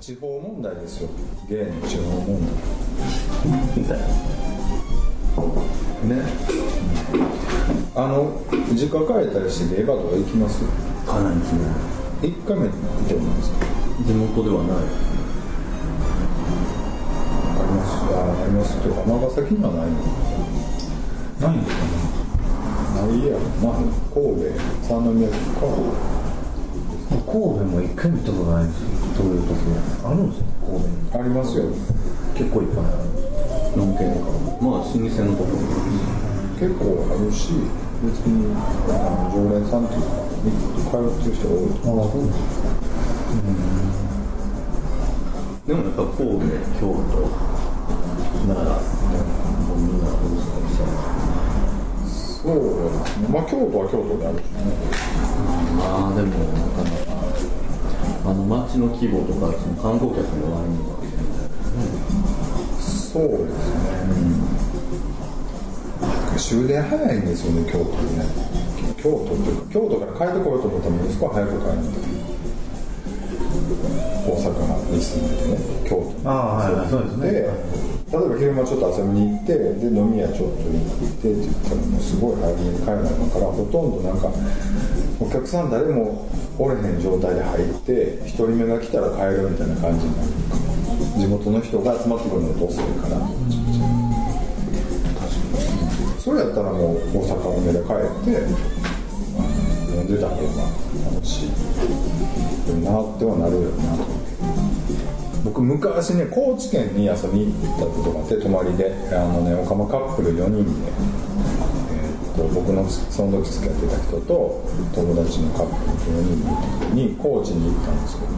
地方問題ですよ。ゲイの地方問題。ね。あの実家帰ったりしてゲイバーとか行きます？かないですね。一回目って思うんですか？地元ではない。あります。ああります。とか長崎にはないの？ないんですかね。ないやろ。な神戸三宮とか神戸も一回見たことないんですよどういうとこあるんですよ神戸にありますよ結構いっぱいあるノン系とかまあ老舗のところ結構あるし別にあの常連さんっていうか通ってる人が多いとああそうですでもやっぱ神戸京都奈良もうみんな大阪来ちゃそうですねまあ京都は京都であるしね。うまあでもなかなかあの街の規模とかその観光客の割には。そうですね、終電早いんですよね京都ね。京都っていうか京都から帰ってこようと思ったら息子は早く帰るんだ大阪に住んでてね京都。にああはいはいそうですね。で例えば昼間ちょっと遊びに行ってで飲み屋ちょっと行ってって言ったらもうすごい早めに帰らないからほとんどなんかお客さん誰もおれへん状態で入って1人目が来たら帰るみたいな感じになる。地元の人が集まってくるのと遅いから。それやったらもう大阪の目で帰って飲んでた方が楽しい。なってはなるよなと。僕昔ね高知県に遊びに行ったことがあって泊まりで。あのねオカマカップル4人で、えーと僕のその時付き合ってた人と友達のカップル4人の時に高知に行ったんですけど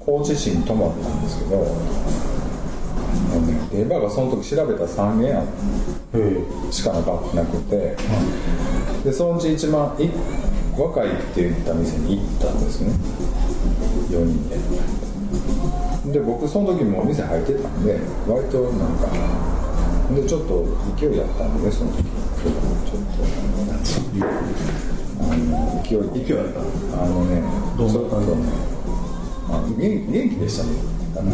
高知市に泊まったんですけどあのねデーバーがその時調べた3軒あしかなかなくて。でそのうち一番い若いって言った店に行ったんですね。4人で。で僕その時もお店入ってたんで割となんかでちょっと勢いやったんでねその時。ちょっとあの勢い。勢いやった。あのねどんなちょっとねあ元元気でしたね。あの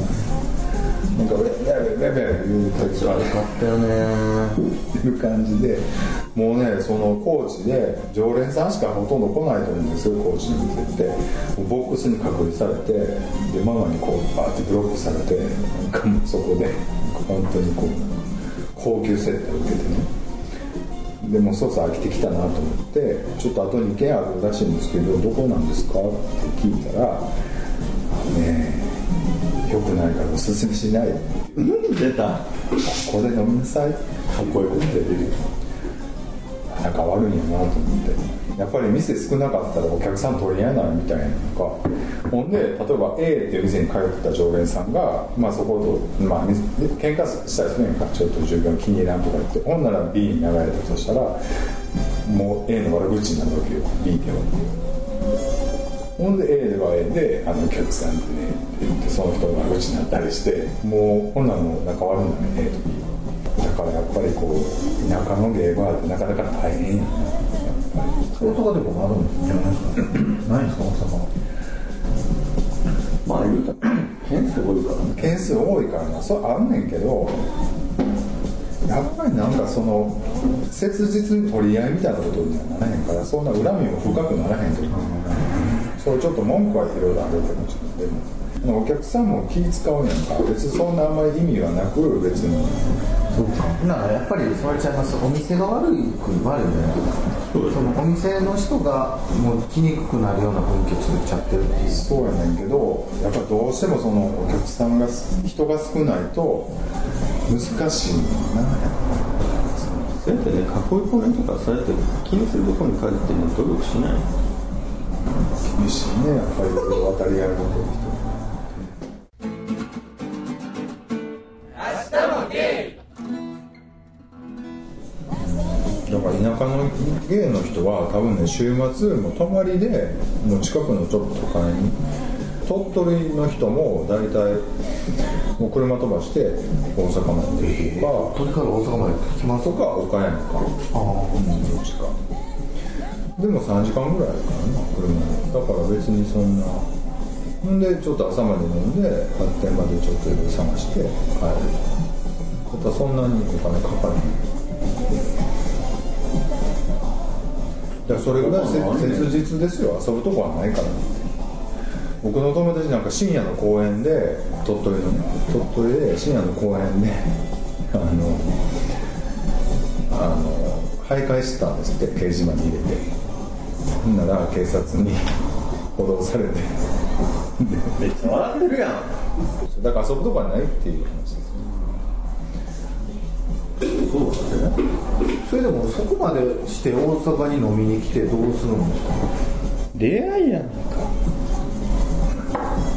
なんか「ベベベベベ」言うたり悪かったよね。いう感じでもうねその高知で常連さんしかほとんど来ないと思うんですよ高知に店って。もうボックスに隔離されてでママにこうバーってブロックされてなんかそこで本当にこう高級接待を受けてね。でもそうそう飽きてきたなと思ってちょっと後に2軒あるらしいんですけどどこなんですか？って聞いたら「あのねよくないからおすすめしない」出たここで飲みなさい。かっこよくてなんか悪いんやなと思って。やっぱり店少なかったらお客さん取り合えないみたいなのか。ほんで例えば A っていう店に通ってた常連さんが、まあ、そこと、まあ、喧嘩したりするんやんか。ちょっと従業員気に入らんとか言って。ほんなら B に流れたとしたらもう A の悪口になるわけよ。B ではほんで A では A であのお客さんってねって言ってその人の悪口になったりしてもうこんなの仲悪いんだね A と B はからやっぱりこう田舎のゲーバーってなかなか大変やな大阪でもあるんじゃないですかないんですか大阪まあ言うたら件数多いからね。件数多いからな。そうあんねんけどやっぱりなんかその切実に取り合いみたいなことにはならへんからそんな恨みも深くならへんという。かそうちょっと文句はいろいろあるけどちょっとでもお客さんも気使うやんか。別にそんなあんまり意味はなく別にそうか。だからやっぱりそれちゃいますお店が悪いく悪いんじゃないですかそのお店の人がもう来にくくなるような雰囲気を作っちゃってるっていう。そうやねんけどやっぱどうしてもそのお客さんが人が少ないと難しいな。やっそうやってね囲い込みとかそうやって気にするところに限ってね努力しない。ぱ厳しいねやっぱり渡り合いの人田舎の芸の人は多分ね週末も泊まりでもう近くのちょっと都会に鳥取の人も大体もう車飛ばして大阪まで行くとか、鳥から大阪まで来ますとか。岡山かあうんどっちか。ででも3時間ぐらいからな車。でだから別にそんな。ほんでちょっと朝まで飲んで発展までちょっといろいろ探して帰る。だからそんなにお金かかるだからそれぐらいせ切実ですよ。遊ぶとこはないから。僕の友達なんか深夜の公園で鳥取のね鳥取で深夜の公園であのあの徘徊してたんですって。掲示板に入れて。ほんなら警察に補導されて。めっちゃ笑ってるやん。だから遊ぶとこはないっていう話それでもそこまでして大阪に飲みに来てどうするんですか？出会いやんか。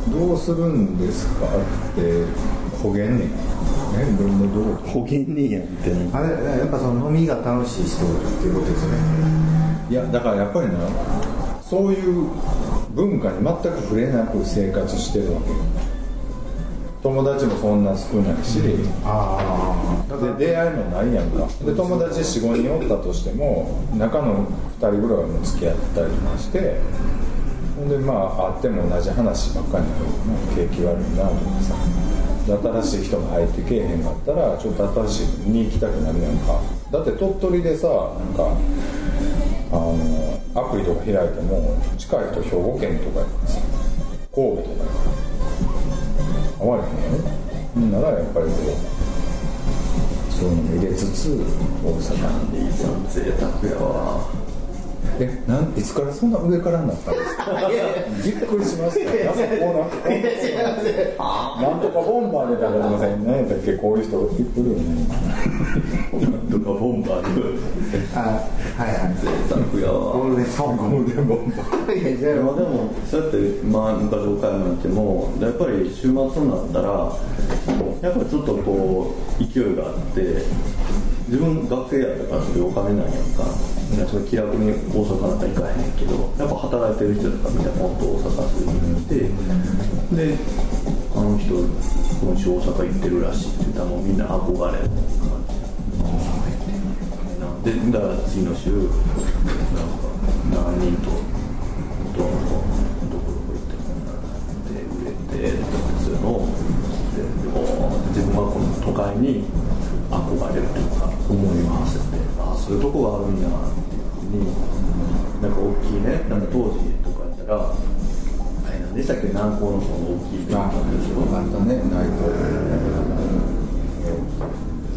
どうするんですかって。ほげんねんえどんなどうほげんねえやんってね。あれやっぱその飲みが楽しい人っていうことですね。いやだからやっぱりなそういう文化に全く触れなく生活してるわけよ友達もそんな少ないし、ああで出会いもないやんか。で友達45人おったとしても中の2人ぐらいはもう付き合ったりしてほんでまあ会っても同じ話ばっかりになるな景気悪いなとかさで新しい人が入ってけえへんかったらちょっと新しいのに行きたくなるやんか。だって鳥取でさなんかあのアプリとか開いても近い人兵庫県とかやからさ神戸とかやから合われへんよね。ほんならやっぱりこうそういうのも入れつつ大阪なんでいいさん贅沢やわ。えなんいつからそんな上からになったんですか？びっくりしました。よなんかこうなんかなんとかボンバーみたいなのが何やっけこういう人いるよねなんとかボンバーであはいはい。贅沢やわゴールデンソングゴールデンボンバー。まあでもそうやってまあ昔岡山に行ってもやっぱり週末になったらやっぱりちょっとこう勢いがあって自分学生やったからそういうお金ないやんかいやちょっと気楽に大阪なんか行かへんけどやっぱ働いてる人とかみんなもっと大阪遊びに行ってであの人今週大阪行ってるらしいって言ったらもうみんな憧れる感じ。でだから次の週なんか何人とどうのどこどこ行ってこんなのって売れてとかそういうのをででも自分はこの都会に憧れるというか思いを馳せてそういうとこがあるんやっていうふうになんか大きいねなんか当時とかやったらあれ何でしたっけ南高の方の大きいイベントなんでしょあったね内藤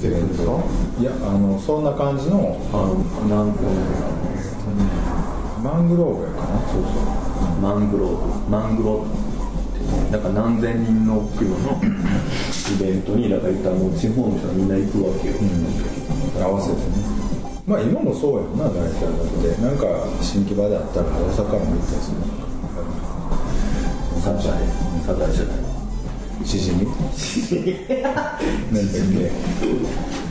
イベントいやあのそんな感じの南高のマングローブやかな。そうそう。マングローブ。マングローブなんか何千人の規模の イベントにだから言ったらもう地方の人はみんな行くわけよ、合わせてねまあ今もそうやんな大体。だってなんか新規場であったら大阪も行ったりするサザエサザエじゃない。しじみなんだっけ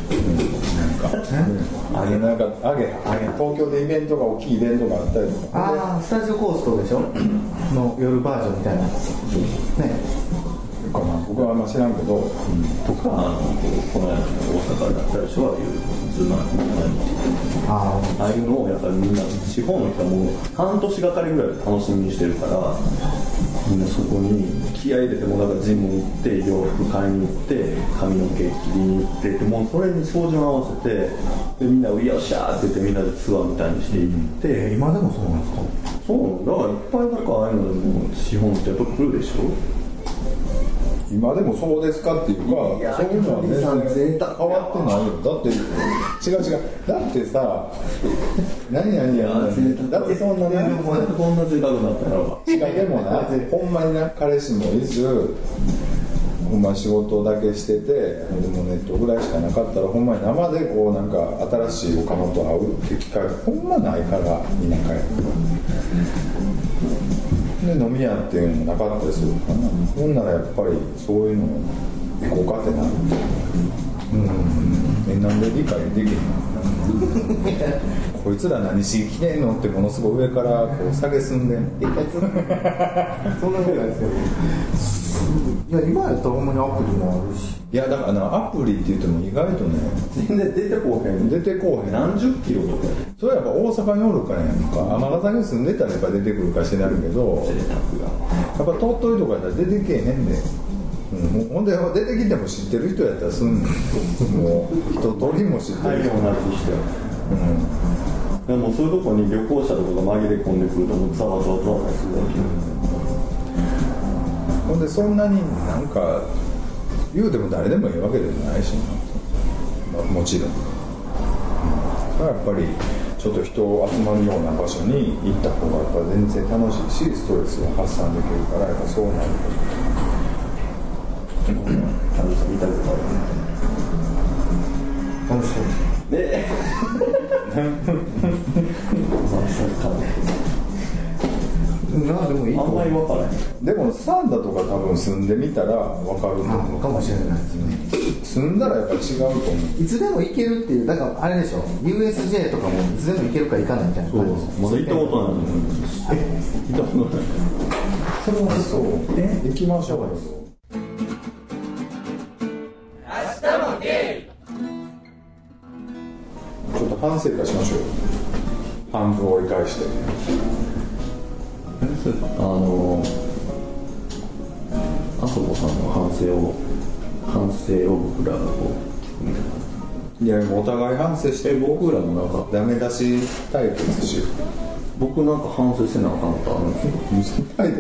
うんなんかあげなんかあげあげ東京でイベントが大きいイベントがあったりとか。ああスタジオコーストでしょ？の夜バージョンみたいな。ねかな僕はあんま知らんけど、とかあのこの間の大阪だったでしょああいうズマあああいうのをやっぱりみんな地方の人はもう半年がかりぐらいで楽しみにしてるからみんなそこに気合い入れてもうだからジム行って洋服買いに行って髪の毛切りに行ってってもうそれに照準合わせてでみんな「よっしゃ!」って言ってみんなでツアーみたいにしていって、あ今でもそうなんですか？そう。だからいっぱいなんかああいうのでも地方の人やっぱ来るでしょ？今でもそうですかっていうかそういうのは全然。変わってないよ。だって違う違う。だってさ 何々やだってそんなねこんな贅沢になったんやろ違うでもな ほんまにな彼氏もいずほんま仕事だけしててでもネットぐらいしかなかったらほんまに生でこうなんか新しい岡本と会うって機会がほんまないから田舎やで飲み屋っていうのもなかったりするからなほん。ならやっぱりそういうの行こうかってなるうん。えなん。で理解できへん。のこいつら何しに来てん。のってものすごい上からこう下げすん。でん。そん。なことないですよいや今やったらほんまにアプリもあるし。いやだからなアプリって言っても意外とね 全然出てこうへん。出てこうへん何十キロとか。でそれはやっぱ大阪におるからやんか。尼崎に住んでたらやっぱ出てくるかしらんけどやっぱ鳥取とかやったら出てけえへんで、うん、ほんで出てきても知ってる人やったらすん もう一通りも知ってる人、大量なくしてうん。でもそういうとこに旅行者とかが紛れ込んでくるともうざわざわざわするわけほんでそんなになんか言うても誰でもいいわけでもないしな、まあ、もちろん、うん、やっぱりちょっと人集まるような場所に行った方がやっぱ全然楽しいしストレスが発散できるからやっぱそうなるちゃん。と見たことあ楽しそう。るね あん思うまり分からへん。でもサンダとか多分住んでみたら分かるとあ思う。かもしれないですね住んだらやっぱ違うと思う。いつでも行けるっていうだからあれでしょ。USJ とかもいつでも行けるか行かない。みたいな感じですまだ行ったことない。行ったことないそれはそう。え行きましょう。よちょっと反省会しましょう。よ半分折り返してあのあそこさんの反省を反省を僕らがこう聞くみたいな。いやお互い反省してえ僕らもなんかダメ出し対決しよう僕なんか反省せなあかんことあるんですよはい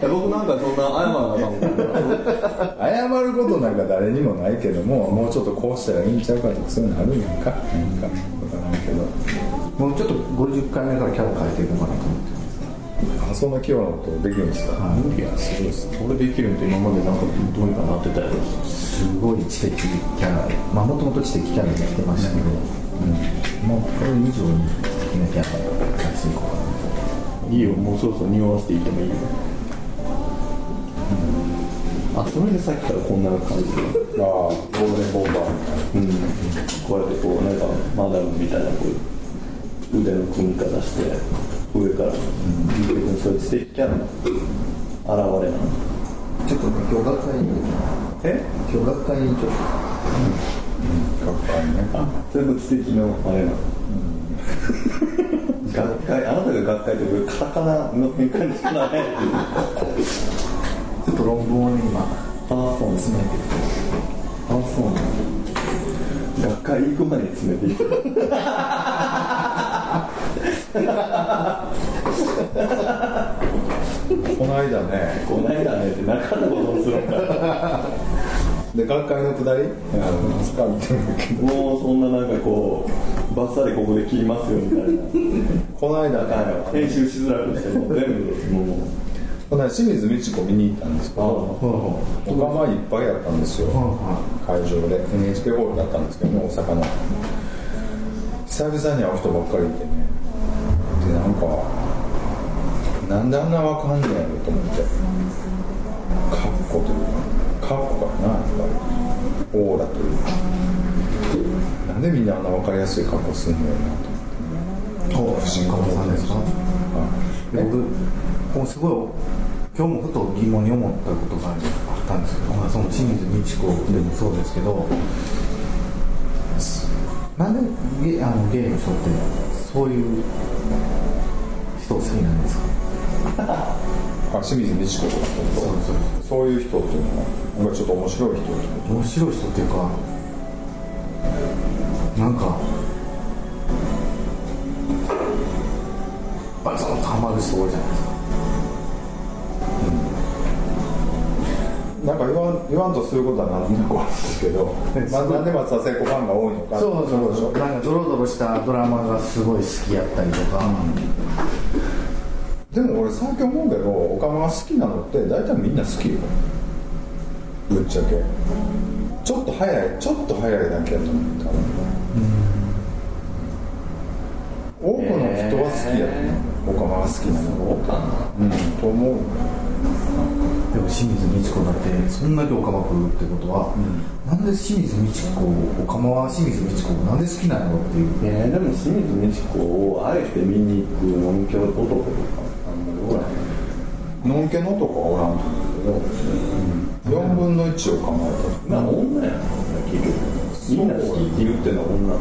で僕なんかそんな謝らなあかん 謝ることなんか誰にもないけどももうちょっとこうしたらいいんちゃうかとかそういうのあるんやんか。なんか分からんけどもうちょっと50回目からキャラ変えていこうかなと思ってあそんな器用なことできるんですか、い。やすごいです。俺できるんって今までなんかどうにかなってたやろ。すごい知的キャラ。まあもともと知的キャラで来てましたけど、うん、もうこれ以上に知的なキャラを出していこうかないいよもうそろそろ匂わせていってもいいよ、あそれでさっきからこんな感じで。ああゴールデンボンバー。みたいなうん。こうやってこうなんかマダムみたいなこう腕の組み方して上から見てくるそういう知的キャラの現れなのちょっとね今日学会にえ今日学会にちょっと学会ねあ全部知的のあれなの学会あなたが学会ってこれカタカナの変換にしかないちょっと論文をね今ああそう詰めてあそうなん。だ学会行く前に詰めていくこの間ね。こないだねってなかったことをするんかで学会のくだり？あの使ってるんだけどもうそんななんかこうバッサリここで切りますよみたいな。この間。ね編集しづらくしてもう全部もう。この間清水美智子見に行ったんですけどはおかまいっぱいやったんですよ。会場で。NHK ホールだったんですけどね大阪の。久々に会う人ばっかりいて。ねでなんかなんであんなわかんねやろと思って。カッコというかカッコかなやっぱりオーラというかなんでみんなあんな分かりやすい格好すんのよなと思って。不思議さんですか？はい。で僕こうすごい今日もふと疑問に思ったことがあったんですけど、まあ、その清水美智子でもそうですけどなんでゲあのゲイの人ってそういう人好きなんですか？あ清水美智子とかそうそうそう。いう人っていうのはちょっと面白い人面白い人っていうかなんかバツンとハマる人多いじゃないですかなんか言わん言わんとすることは何となくあるんですけど、まあ、なんで松田聖子ファンが多いのかそうそうそうなんかドロドロしたドラマがすごい好きやったりとか、でも俺最近思うけどオカマが好きなのって大体みんな好きよ。ぶっちゃけ。ちょっと早いちょっと早いだけやと思う多分多くの人は好きやと思う。オカマが好きなの。そうかなうん。と思う。でも清水美智子だってそんだけオカってことは、なんで清水美智子オカマは清水美智子なんで好きなのっていう？えー、でも清水美智子をあえて見に行く音響男とかあんまりおらへんのんけの男はおらんと思うけど、うん、4分の1を構えたな女やな結局。みんな好きって言ってるのは女。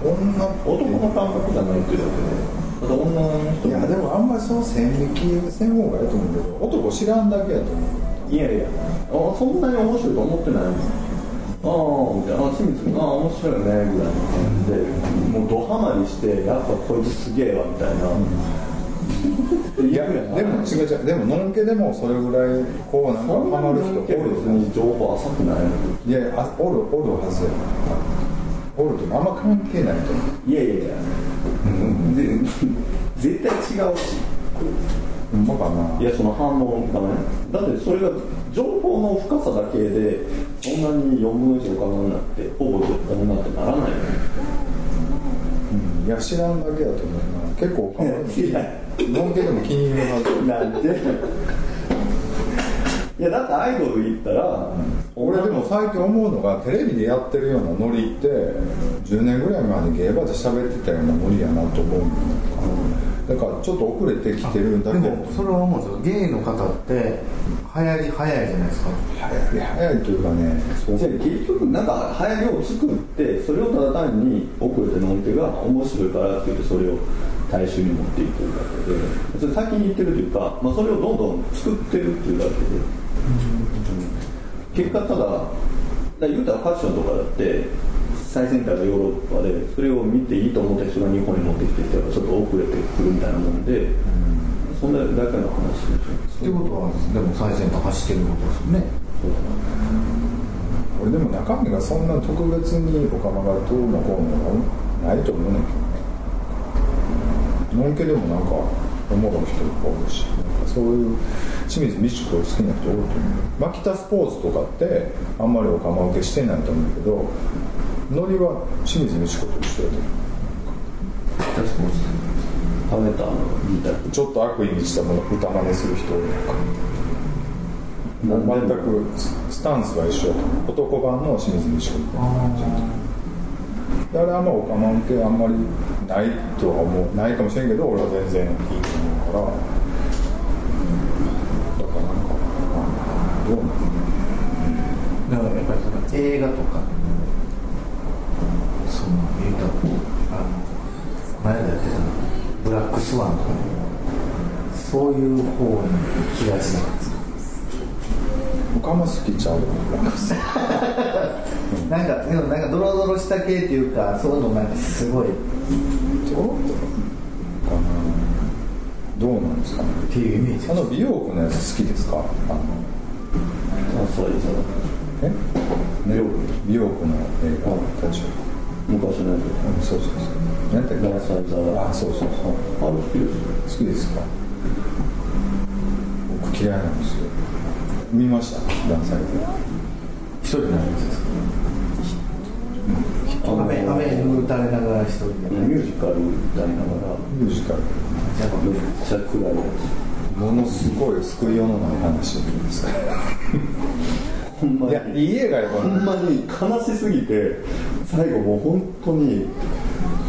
女男の感覚じゃないっていうだけでいやでもあんまりその線引きせん方がいいと思うけど男知らんだけやと思う。いやいやあそんなに面白いと思ってないもんああみたいなあ清水君。ああ面白いよね。ぐらいの感じでもうドハマりしてやっぱこいつすげえわみたいな、いやでも違う違う。でものんけでもそれぐらいこうなんかハマる人おに別るに情報浅くないいやあおるおるはずや。おるとあんま関係ないと思う。いやいやいや、絶対違うし。ほんまかないやその反応がねだってそれが情報の深さだけでそんなに4分の1を考えなくてほぼ女ってならないよね。うん。いや知らんだけやと思うな。結構ハマる。いやのんけでも気に入るはずなんで？いやだってアイドル行ったら、俺でも最近思うのがテレビでやってるようなノリって10年ぐらい前に芸場で喋ってたようなノリやなと思うんだからちょっと遅れてきてるんだけど。でもそれは思うんですよ。ゲイの方って流行り早いじゃないですか。早い早いというかね。結局なんか流行りを作ってそれをただ単に遅れてのんけが面白いからって言ってそれを大衆に持っていくだけで。それ先に言ってるというか、まあ、それをどんどん作ってるっていうだけで、結果ただだ言うたらファッションとかだって最先端がヨーロッパでそれを見ていいと思った人が日本に持ってきてってやっぱちょっと遅れてくるみたいなもんで、そんなだけの話でしょってことはでも最先端走ってることですよね。俺でも中身がそんな特別におかまがどうのこうのないと思うねんけどね。のんけでもなんかおもろい人おるしなんかそういう清水美智子好きな人おると思う。マキタスポーツとかってあんまりおかま受けしてないと思うけどノリは清水美智子と一緒やと思食べたあの言いたいうちょっと悪意にしたもの歌真似する人おるやんか全くスタンスは一緒やと思う。男版の清水美智子みたいな感じであれはまあオカマン系あんまりないとは思うないかもしれんけど俺は全然いいと思うから、うん。だからなんかどうなのだからやっぱりその映画とかその言うたあの前でやってたブラックスワンとかそういう方に行きがちなんですかオカマ好きちゃう なんかでもなんかドロドロした系っていうかそういうのなんかすごい。っちょろっとかなどうなんですかね。ていうイメージ。あの美容区のやつ好きですか？あのあそうです。よえ？美容区美容区の映画たち昔のやうんそうそうそう。あそうそうそう。つあれ好きです好きですか？僕嫌いなんですよ見ました。一人なんです雨雨に打たれながら一人で。ミュージカル歌いながら。ミュージカル。めっちゃ暗いやものすごい救いようのない話ですつほんまに。いやいい映画やほんまに。悲しすぎて最後もう本当に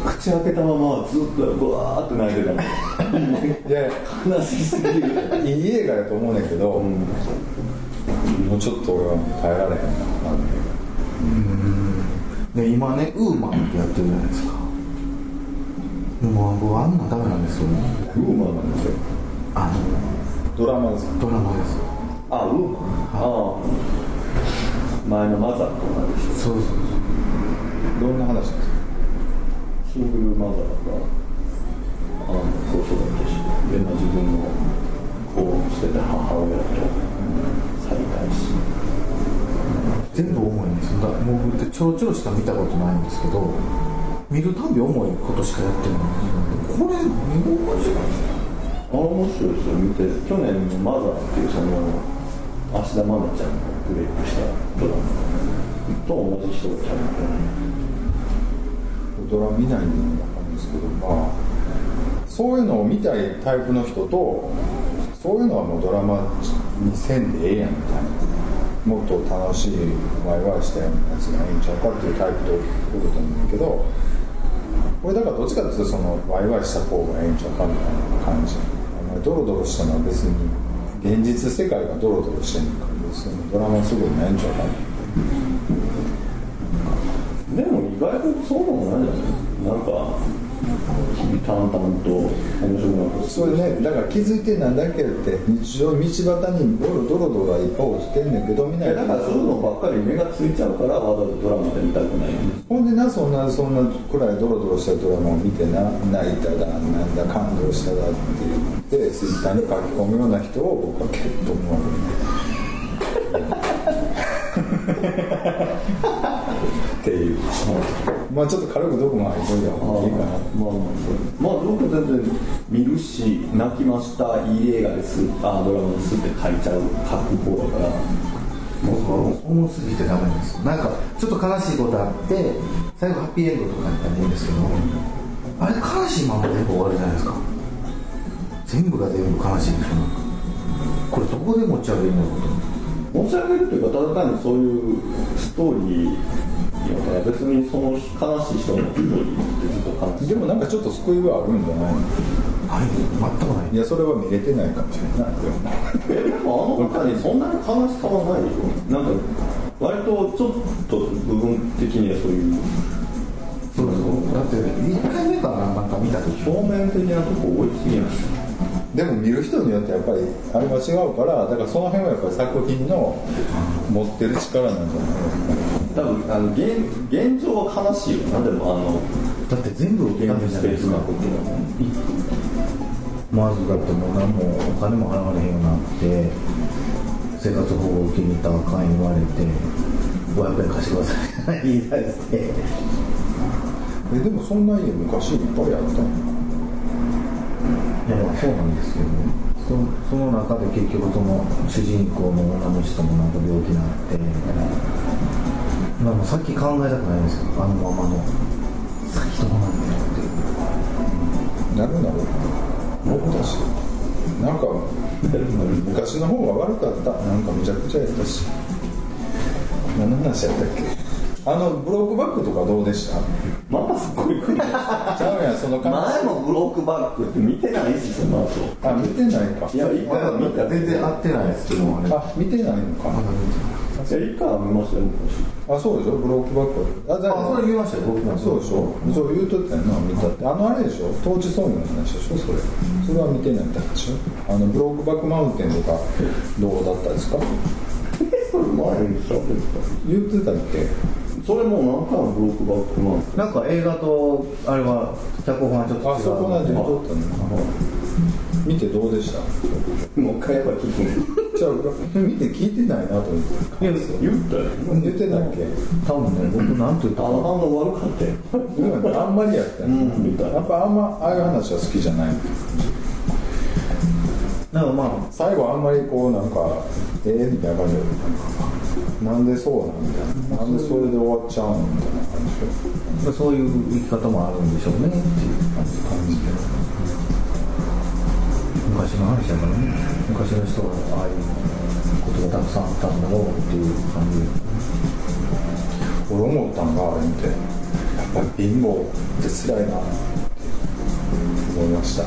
口開けたままずっとブワーって泣いてた。のいや悲しすぎる。いい映画やと思うねんけど、うんもうちょっと俺は耐えられへんなで今ねウーマンってやってるじゃないですか。もう僕あんなダメなんですよウーマンなんですよ。あドラマですか？のドラマですあウーマン。ああ。前のマザーと同じ人そうそうどんな話ですか？シングルマザーがあの子育てしてで、まあ、自分の子を捨てた母親と再会し全部重いんですよ。だから僕ってちょろちょろしか見たことないんですけど見るたび重いことしかやってないんですよこれ何が面白いあ面白いですよ。見て去年の「マザー」っていうその芦田愛菜ちゃんがブレイクしたドラマ。と同じ人がキャラクタードラ見ないんで分かるんですけどまあそういうのを見たいタイプの人とそういうのはもうドラマにせんでええやんみたいな。もっと楽しいワイワイしたやつがええんちゃうかっていうタイプとおると思うんだけど俺だからどっちかっていうとそのワイワイした方がええんちゃうかみたいな感じ。あんまりドロドロしたのは別に現実世界がドロドロしてんのかそのドラマすごいないんちゃうかなでも意外とそうでもないじゃない？なんか淡々と面白くなるそれね。だから気づいてなんだっけって日常道端にドロドロドロがいっぱい落ちてんねんけど見ないだからそういうのばっかり目がついちゃうからわざわざドラマで見たくないほんでなそんなそんなくらいドロドロしたドラマを見てな泣いただなんだ感動しただって言ってツイッターに書き込むような人を僕は結構思うっていう。まあちょっと軽くどこも入っといた方がいいかな。まあまあ僕全然見るし泣きましたいい映画ですあドラマですって書いちゃう書く方だからもう重すぎてダメです。なんかちょっと悲しいことあって最後ハッピーエンドとかになったらいいんですけどあれ悲しいまま全部終わるじゃないですか。全部が全部悲しいでしょなんか。これどこで持ち上げるのか持ち上げるというかただ単にそういうストーリーだから別にその悲しい人のストーリーってずっと悲しいでもなんかちょっと救いはあるんじゃない？のはい全くないいやそれは見れてないかもしれない。でもえでもあの中にそんなに悲しさはないでしょなんか割とちょっと部分的にはそういうそうそう。だって1回目かななんか見た時表面的なとこ多いすぎますでも見る人によってやっぱりあれは違うからだからその辺はやっぱり作品の持ってる力なんじゃない多分あの現現状は悲しいよ。なでもあのだって全部現実ベースなこと。まずだってもう何もお金も払われへんようになって生活保護を受けに行ったらあかん言われて500円貸してください言い出して。えでもそんな家昔いっぱいあったんまあそうなんですけどそその中で結局その主人公の女の人もなんか病気になってまあもう先考えたくないんですよあのままの。先どうなんだろうってなるなる僕たち。なんか昔の方が悪かった。なんかむちゃくちゃやったし。何の話やったっけ？あのブロックバックとかどうでした？またすごいゃうやんその感前もブロックバックって見てないしその後。あ見てないか。いや一回は見た。全然合ってないですけどあれあ見てないのか。いや一回は見ましたよあそうでしょ？ブロックバック。あじゃあそれ言いましたよ僕も。そうでしょ？そう言うとったよな見たって。あのあれでしょ？当地ソングの話でしょ？それ。それは見てないんだでしょ？あのブロックバックマウンテンとかどうだったですか？言ってたっけ？それもう何回もブロックバックなんですなんか映画とあれは脚本はちょっと違う。あそこなんで言うとったの？見てどうでした？もう一回やっぱ聞く のじゃあ見て聞いてないなと思って。いや言ったよ。言ってたっけ？多分ね僕なんと言ったかあの悪かったよ。うんあんまりやったよ、うん。やっぱあんまああいう話は好きじゃない。なんかまあ最後あんまりこうなんかええみたいな感じでなんでそうなんみたいななんでそれで終わっちゃうのみたいな感じ。でそういう生き方もあるんでしょうねっていう感じで昔の話だからね。昔の人はああいうことがたくさんあったんだろうっていう感じ。俺思ったんがあれ見てやっぱり貧乏って辛いなって思いました。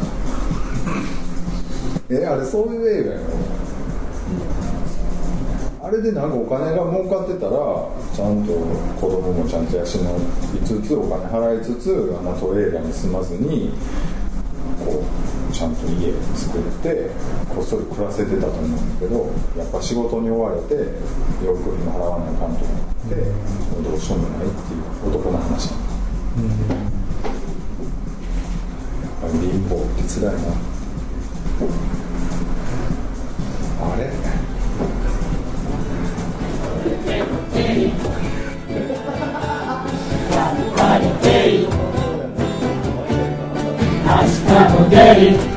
えあれそういう映画やろあれでなんかお金が儲かってたらちゃんと子供もちゃんと養いつつお金払いつつあのトレーラーに住まずにこうちゃんと家作ってこっそり暮らせてたと思うんだけどやっぱ仕事に追われてよく払わないかんと思ってもうどうしようもないっていう男の話やっぱり貧乏って辛いな。あれ？明日も出る